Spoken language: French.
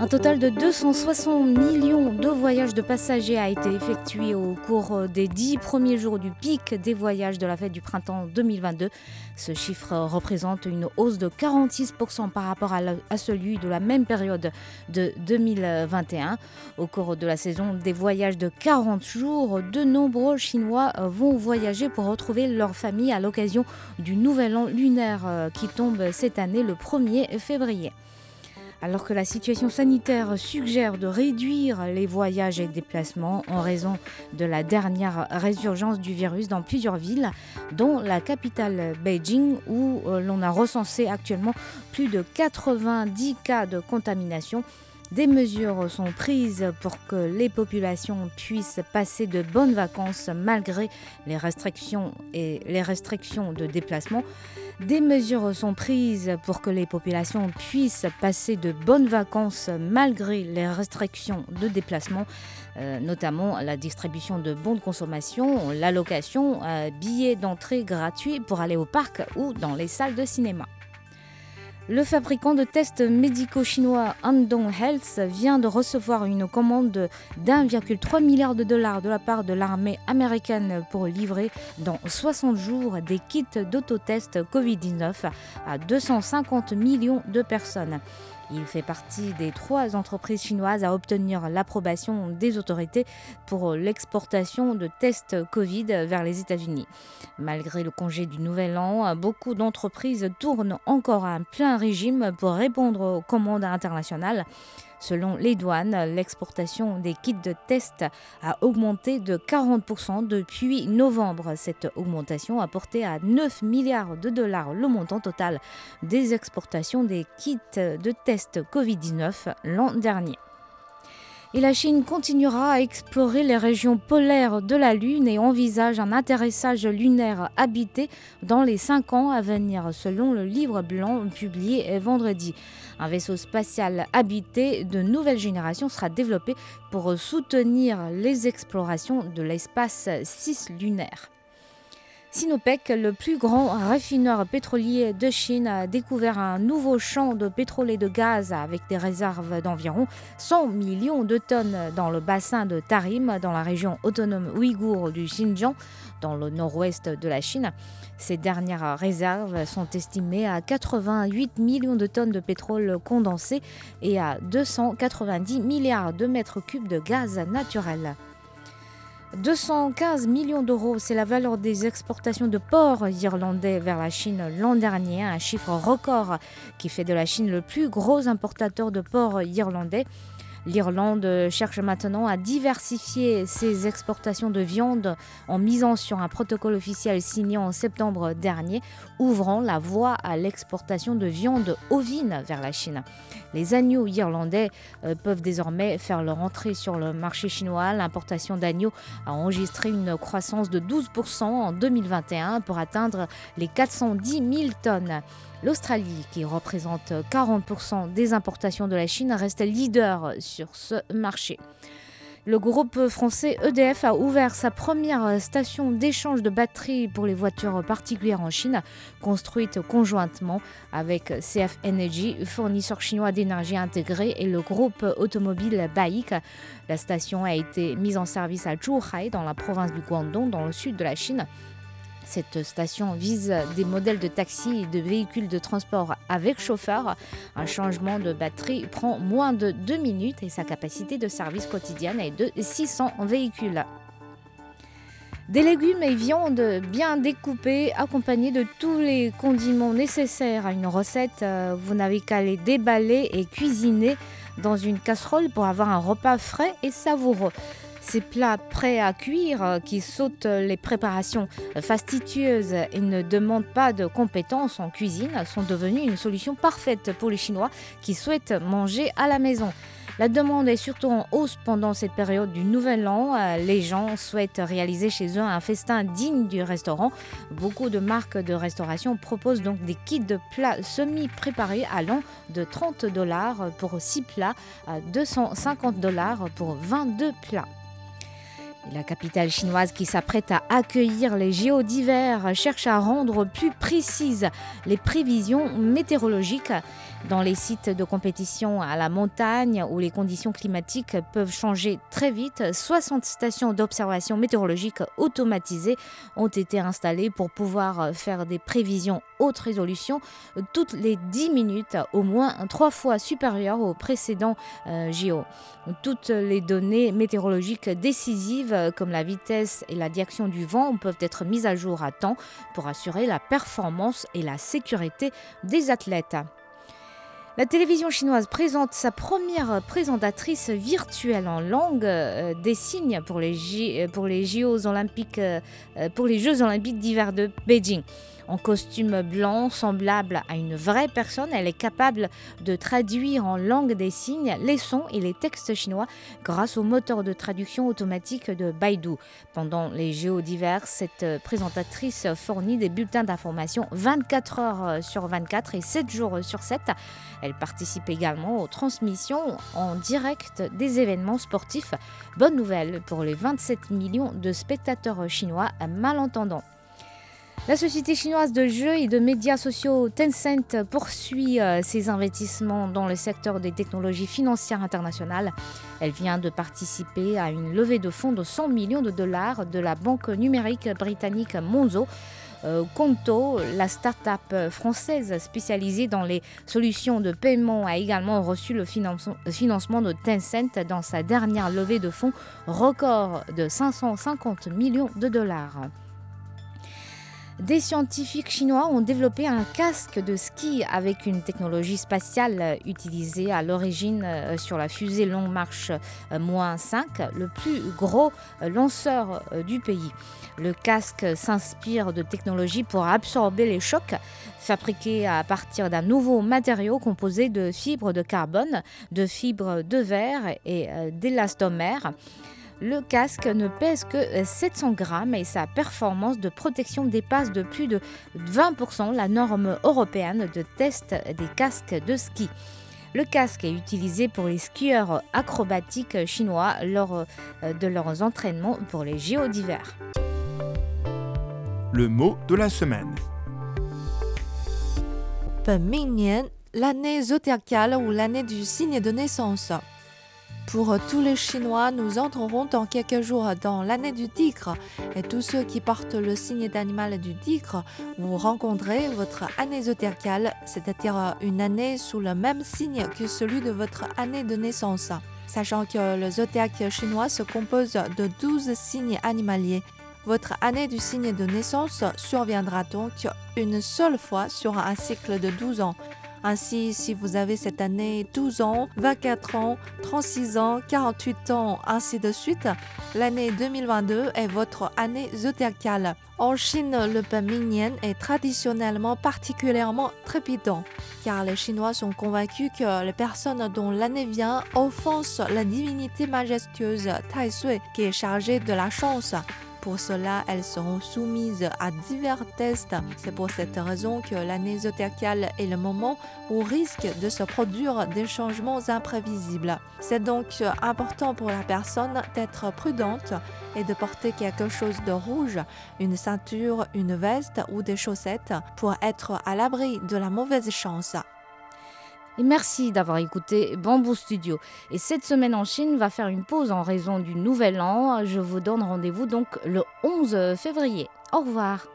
Un total de 260 millions de voyages de passagers a été effectué au cours des dix premiers jours du pic des voyages de la fête du printemps 2022. Ce chiffre représente une hausse de 46% par rapport à, celui de la même période de 2021. Au cours de la saison des voyages de 40 jours, de nombreux Chinois vont voyager pour retrouver leur famille à l'occasion du nouvel an lunaire euh, qui tombe cette année le 1er février. Alors que la situation sanitaire suggère de réduire les voyages et déplacements en raison de la dernière résurgence du virus dans plusieurs villes, dont la capitale Beijing, où euh, l'on a recensé actuellement plus de 90 cas de contamination. Des mesures sont prises pour que les populations puissent passer de bonnes vacances malgré les restrictions et les restrictions de déplacement. Des mesures sont prises pour que les populations puissent passer de bonnes vacances malgré les restrictions de déplacement, euh, notamment la distribution de bons de consommation, l'allocation, euh, billets d'entrée gratuits pour aller au parc ou dans les salles de cinéma. Le fabricant de tests médicaux chinois Andong Health vient de recevoir une commande de- d'1,3 milliard de dollars de la part de l'armée américaine pour livrer dans 60 jours des kits d'autotest Covid-19 à 250 millions de personnes. Il fait partie des trois entreprises chinoises à obtenir l'approbation des autorités pour l'exportation de tests Covid vers les États-Unis. Malgré le congé du Nouvel An, beaucoup d'entreprises tournent encore à plein régime pour répondre aux commandes internationales. Selon les douanes, l'exportation des kits de test a augmenté de 40% depuis novembre. Cette augmentation a porté à 9 milliards de dollars le montant total des exportations des kits de test Covid-19 l'an dernier. Et la Chine continuera à explorer les régions polaires de la Lune et envisage un atterrissage lunaire habité dans les cinq ans à venir, selon le livre blanc publié vendredi. Un vaisseau spatial habité de nouvelle génération sera développé pour soutenir les explorations de l'espace cislunaire. Sinopec, le plus grand raffineur pétrolier de Chine, a découvert un nouveau champ de pétrole et de gaz avec des réserves d'environ 100 millions de tonnes dans le bassin de Tarim, dans la région autonome ouïghour du Xinjiang, dans le nord-ouest de la Chine. Ces dernières réserves sont estimées à 88 millions de tonnes de pétrole condensé et à 290 milliards de mètres cubes de gaz naturel. 215 millions d'euros, c'est la valeur des exportations de porcs irlandais vers la Chine l'an dernier, un chiffre record qui fait de la Chine le plus gros importateur de porcs irlandais. L'Irlande cherche maintenant à diversifier ses exportations de viande en misant sur un protocole officiel signé en septembre dernier, ouvrant la voie à l'exportation de viande ovine vers la Chine. Les agneaux irlandais euh, peuvent désormais faire leur entrée sur le marché chinois. L'importation d'agneaux a enregistré une croissance de 12% en 2021 pour atteindre les 410 000 tonnes. L'Australie, qui représente 40% des importations de la Chine, reste leader sur ce marché. Le groupe français EDF a ouvert sa première station d'échange de batteries pour les voitures particulières en Chine, construite conjointement avec CF Energy, fournisseur chinois d'énergie intégrée, et le groupe automobile BAIC. La station a été mise en service à Zhuhai, dans la province du Guangdong, dans le sud de la Chine. Cette station vise des modèles de taxi et de véhicules de transport avec chauffeur. Un changement de batterie prend moins de 2 minutes et sa capacité de service quotidienne est de 600 véhicules. Des légumes et viandes bien découpés, accompagnés de tous les condiments nécessaires à une recette. Vous n'avez qu'à les déballer et cuisiner dans une casserole pour avoir un repas frais et savoureux. Ces plats prêts à cuire euh, qui sautent les préparations fastidieuses et ne demandent pas de compétences en cuisine sont devenus une solution parfaite pour les Chinois qui souhaitent manger à la maison. La demande est surtout en hausse pendant cette période du Nouvel An. Euh, les gens souhaitent réaliser chez eux un festin digne du restaurant. Beaucoup de marques de restauration proposent donc des kits de plats semi-préparés allant de 30 dollars pour 6 plats à 250 dollars pour 22 plats. La capitale chinoise qui s'apprête à accueillir les JO d'hiver cherche à rendre plus précises les prévisions météorologiques dans les sites de compétition à la montagne où les conditions climatiques peuvent changer très vite. 60 stations d'observation météorologique automatisées ont été installées pour pouvoir faire des prévisions haute résolution toutes les 10 minutes, au moins trois fois supérieures aux précédents euh, JO. Toutes les données météorologiques décisives comme la vitesse et la direction du vent peuvent être mises à jour à temps pour assurer la performance et la sécurité des athlètes. La télévision chinoise présente sa première présentatrice virtuelle en langue euh, des signes pour les, les JO olympiques, euh, pour les Jeux olympiques d'hiver de Beijing en costume blanc semblable à une vraie personne. Elle est capable de traduire en langue des signes les sons et les textes chinois grâce au moteur de traduction automatique de Baidu. Pendant les Jeux d'hiver, cette présentatrice fournit des bulletins d'information 24 heures sur 24 et 7 jours sur 7. Elle participe également aux transmissions en direct des événements sportifs. Bonne nouvelle pour les 27 millions de spectateurs chinois malentendants. La société chinoise de jeux et de médias sociaux Tencent poursuit euh, ses investissements dans le secteur des technologies financières internationales. Elle vient de participer à une levée de fonds de 100 millions de dollars de la banque numérique britannique Monzo. Euh, Conto, la start-up française spécialisée dans les solutions de paiement, a également reçu le financement de Tencent dans sa dernière levée de fonds record de 550 millions de dollars. Des scientifiques chinois ont développé un casque de ski avec une technologie spatiale utilisée à l'origine euh, sur la fusée Long March 5, euh, le plus gros euh, lanceur du pays. Le casque s'inspire de technologies pour absorber les chocs, fabriqué à partir d'un nouveau matériau composé de fibres de carbone, de fibres de verre et d'élastomère. Le casque ne pèse que 700 grammes et sa performance de protection dépasse de plus de 20% la norme européenne de test des casques de ski. Le casque est utilisé pour les skieurs acrobatiques chinois lors euh, de leurs entraînements pour les JO d'hiver. Le mot de la semaine. l'année zodiacale ou l'année du signe de naissance. Pour tous les Chinois, nous entrerons dans quelques jours dans l'année du tigre et tous ceux qui portent le signe d'animal du tigre, vous rencontrez votre année zodiacale, c'est-à-dire une année sous le même signe que celui de votre année de naissance. Sachant que le zodiaque chinois se compose de 12 signes animaliers, votre année du signe de naissance surviendra donc une seule fois sur un cycle de 12 ans. Ainsi, si vous avez cette année 12 ans, 24 ans, 36 ans, 48 ans, ainsi de suite, l'année 2022 est votre année zodiacale. En Chine, le pain mignon est traditionnellement particulièrement trépidant, car les Chinois sont convaincus que les personnes dont l'année vient offensent la divinité majestueuse Tai Sui, qui est chargée de la chance. Pour cela, elles seront soumises à divers tests. C'est pour cette raison que l'année est le moment où risque de se produire des changements imprévisibles. C'est donc important pour la personne d'être prudente et de porter quelque chose de rouge, une ceinture, une veste ou des chaussettes pour être à l'abri de la mauvaise chance. Et merci d'avoir écouté Bamboo Studio. Et cette semaine en Chine va faire une pause en raison du nouvel an. Je vous donne rendez-vous donc le 11 février. Au revoir.